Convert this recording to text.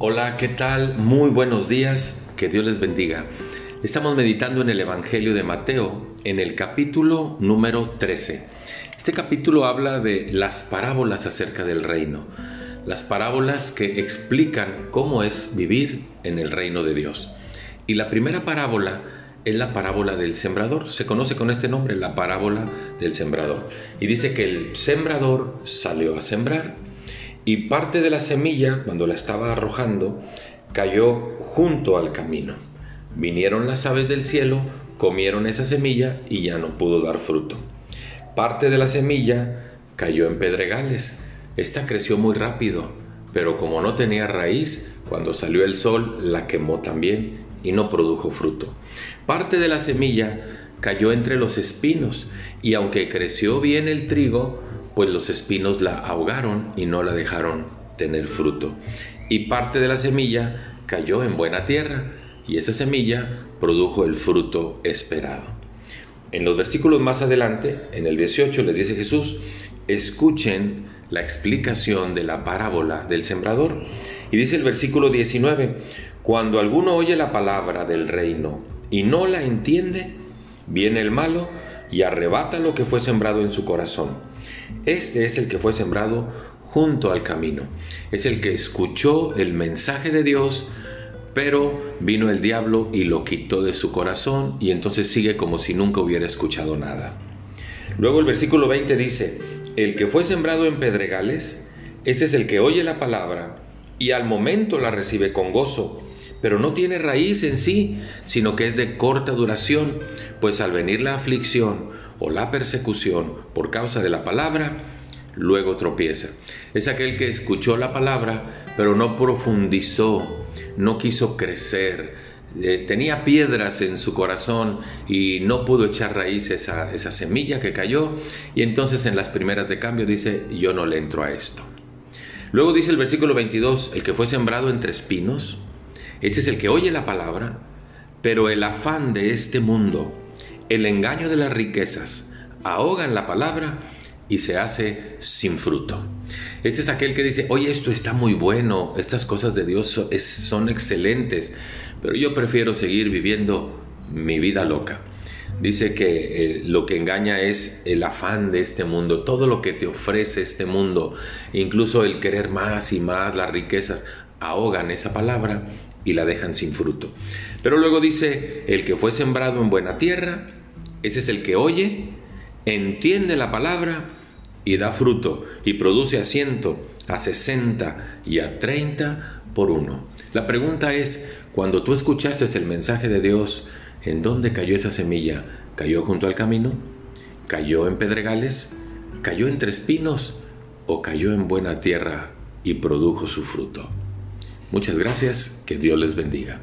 Hola, ¿qué tal? Muy buenos días, que Dios les bendiga. Estamos meditando en el Evangelio de Mateo, en el capítulo número 13. Este capítulo habla de las parábolas acerca del reino, las parábolas que explican cómo es vivir en el reino de Dios. Y la primera parábola es la parábola del sembrador. Se conoce con este nombre, la parábola del sembrador. Y dice que el sembrador salió a sembrar y parte de la semilla, cuando la estaba arrojando, cayó junto al camino. Vinieron las aves del cielo, comieron esa semilla y ya no pudo dar fruto. Parte de la semilla cayó en pedregales. Esta creció muy rápido, pero como no tenía raíz, cuando salió el sol la quemó también y no produjo fruto. Parte de la semilla cayó entre los espinos y aunque creció bien el trigo, pues los espinos la ahogaron y no la dejaron tener fruto. Y parte de la semilla cayó en buena tierra y esa semilla produjo el fruto esperado. En los versículos más adelante, en el 18, les dice Jesús, escuchen la explicación de la parábola del sembrador. Y dice el versículo 19, cuando alguno oye la palabra del reino y no la entiende, viene el malo y arrebata lo que fue sembrado en su corazón. Este es el que fue sembrado junto al camino. Es el que escuchó el mensaje de Dios, pero vino el diablo y lo quitó de su corazón y entonces sigue como si nunca hubiera escuchado nada. Luego el versículo 20 dice, el que fue sembrado en pedregales, ese es el que oye la palabra y al momento la recibe con gozo pero no tiene raíz en sí, sino que es de corta duración, pues al venir la aflicción o la persecución por causa de la palabra, luego tropieza. Es aquel que escuchó la palabra, pero no profundizó, no quiso crecer, eh, tenía piedras en su corazón y no pudo echar raíz esa, esa semilla que cayó, y entonces en las primeras de cambio dice, yo no le entro a esto. Luego dice el versículo 22, el que fue sembrado entre espinos, ese es el que oye la palabra, pero el afán de este mundo, el engaño de las riquezas, ahogan la palabra y se hace sin fruto. Este es aquel que dice, oye, esto está muy bueno, estas cosas de Dios son excelentes, pero yo prefiero seguir viviendo mi vida loca. Dice que eh, lo que engaña es el afán de este mundo, todo lo que te ofrece este mundo, incluso el querer más y más, las riquezas, ahogan esa palabra y la dejan sin fruto. Pero luego dice, el que fue sembrado en buena tierra, ese es el que oye, entiende la palabra y da fruto y produce a ciento, a sesenta y a treinta por uno. La pregunta es, cuando tú escuchaste el mensaje de Dios, ¿en dónde cayó esa semilla? ¿Cayó junto al camino? ¿Cayó en pedregales? ¿Cayó entre espinos? ¿O cayó en buena tierra y produjo su fruto? Muchas gracias, que Dios les bendiga.